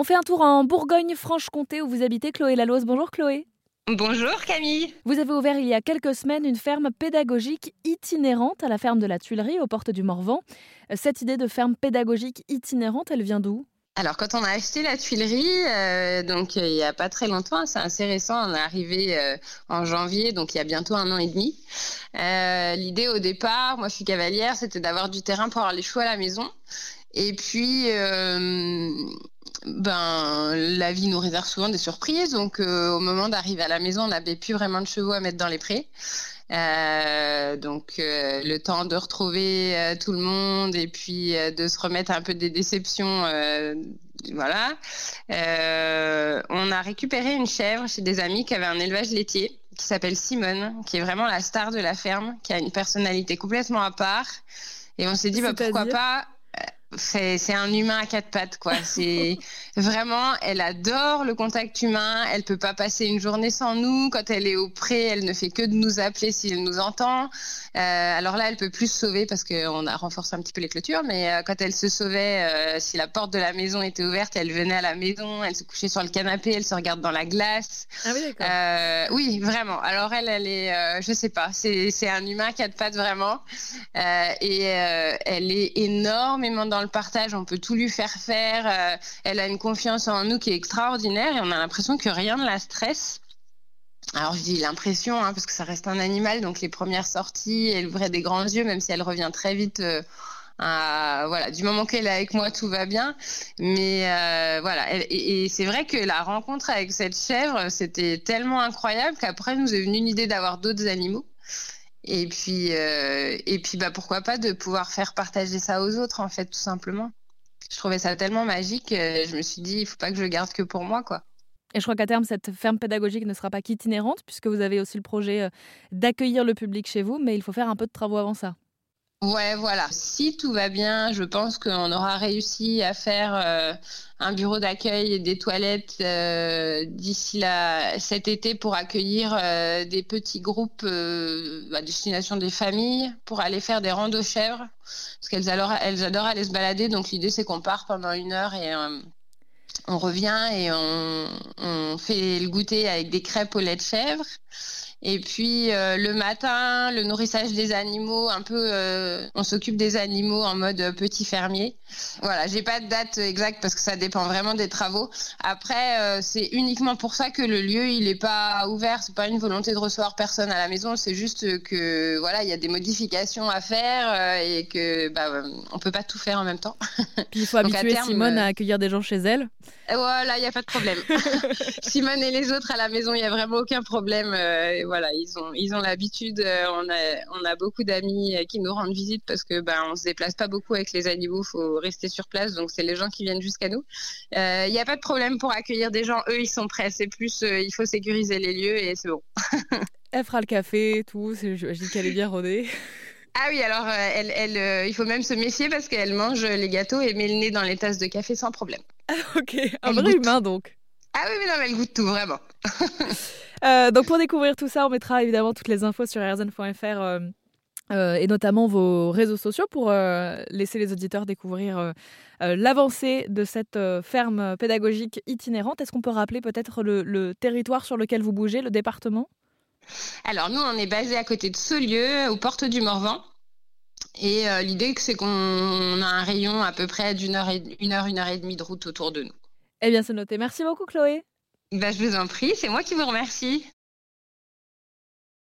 On fait un tour en Bourgogne-Franche-Comté où vous habitez, Chloé Laloise. Bonjour Chloé. Bonjour Camille. Vous avez ouvert il y a quelques semaines une ferme pédagogique itinérante à la ferme de la Tuilerie, aux portes du Morvan. Cette idée de ferme pédagogique itinérante, elle vient d'où? Alors, quand on a acheté la tuilerie, euh, donc il n'y a pas très longtemps, c'est assez récent, on est arrivé euh, en janvier, donc il y a bientôt un an et demi. Euh, l'idée au départ, moi je suis cavalière, c'était d'avoir du terrain pour avoir les chevaux à la maison. Et puis, ben, la vie nous réserve souvent des surprises. Donc, euh, au moment d'arriver à la maison, on n'avait plus vraiment de chevaux à mettre dans les prés. Euh, donc, euh, le temps de retrouver tout le monde et puis de se remettre un peu des déceptions. voilà. on a récupéré une chèvre chez des amis qui avaient un élevage laitier qui s'appelle Simone, qui est vraiment la star de la ferme, qui a une personnalité complètement à part. Et on s'est dit, bah, pourquoi pas c'est un humain à quatre pattes quoi. C'est vraiment elle adore le contact humain. Elle peut pas passer une journée sans nous. Quand elle est au pré elle ne fait que de nous appeler si elle nous entend. Euh, alors là elle peut plus se sauver parce qu'on a renforcé un petit peu les clôtures mais euh, quand elle se sauvait euh, si la porte de la maison était ouverte elle venait à la maison elle se couchait sur le canapé elle se regarde dans la glace. Ah oui d'accord. Oui vraiment. Alors elle elle est je sais pas. C'est c'est un humain à quatre pattes vraiment. Et elle est énormément dans le partage, on peut tout lui faire faire. Euh, elle a une confiance en nous qui est extraordinaire et on a l'impression que rien ne la stresse. Alors je dis l'impression, hein, parce que ça reste un animal, donc les premières sorties, elle ouvrait des grands yeux, même si elle revient très vite. Euh, voilà, du moment qu'elle est avec moi, tout va bien. Mais euh, voilà, et, c'est vrai que la rencontre avec cette chèvre, c'était tellement incroyable qu'après nous est venue une idée d'avoir d'autres animaux. Et puis, euh, et puis bah, pourquoi pas de pouvoir faire partager ça aux autres, en fait, tout simplement. Je trouvais ça tellement magique, je me suis dit, il faut pas que je garde que pour moi, quoi. Et je crois qu'à terme, cette ferme pédagogique ne sera pas qu'itinérante, puisque vous avez aussi le projet euh, d'accueillir le public chez vous, mais il faut faire un peu de travaux avant ça. Ouais, voilà. Si tout va bien, je pense qu'on aura réussi à faire euh, un bureau d'accueil et des toilettes euh, d'ici cet été pour accueillir euh, des petits groupes à destination des familles pour aller faire des randos chèvres parce qu'elles adorent, elles adorent aller se balader. Donc l'idée c'est qu'on part pendant une heure et on revient et on, on fait le goûter avec des crêpes au lait de chèvre. Et puis euh, le matin, le nourrissage des animaux, un peu, euh, on s'occupe des animaux en mode petit fermier. Voilà, j'ai pas de date exacte parce que ça dépend vraiment des travaux. Après, euh, c'est uniquement pour ça que le lieu il est pas ouvert. C'est pas une volonté de recevoir personne à la maison. C'est juste que voilà, il y a des modifications à faire et que bah, on peut pas tout faire en même temps. Puis il faut habituer Simone à accueillir des gens chez elle. Voilà, il y a pas de problème. Simone et les autres à la maison, il y a vraiment aucun problème voilà, ils ont ils ont l'habitude. Euh, on a on a beaucoup d'amis euh, qui nous rendent visite parce que ben on se déplace pas beaucoup avec les animaux, faut rester sur place. Donc c'est les gens qui viennent jusqu'à nous. Euh, il n'y a pas de problème pour accueillir des gens. Eux, ils sont prêts. C'est plus il faut sécuriser les lieux et c'est bon. elle fera le café, tout. Je, dis qu'elle est bien rodée. Ah oui, alors elle, elle il faut même se méfier parce qu'elle mange les gâteaux et met le nez dans les tasses de café sans problème. Ok, un vrai humain donc. Ah oui, mais non, elle goûte tout, vraiment. Euh, donc pour découvrir tout ça, on mettra évidemment toutes les infos sur rzn.fr euh, euh, et notamment vos réseaux sociaux pour laisser les auditeurs découvrir l'avancée de cette ferme pédagogique itinérante. Est-ce qu'on peut rappeler peut-être le, territoire sur lequel vous bougez, le département? Alors nous, on est basé à côté de Saulieu, aux portes du Morvan. Et l'idée, c'est qu'on a un rayon à peu près d'une heure, une heure, une heure et demie de route autour de nous. Eh bien, c'est noté. Merci beaucoup, Chloé. Bah, je vous en prie, c'est moi qui vous remercie.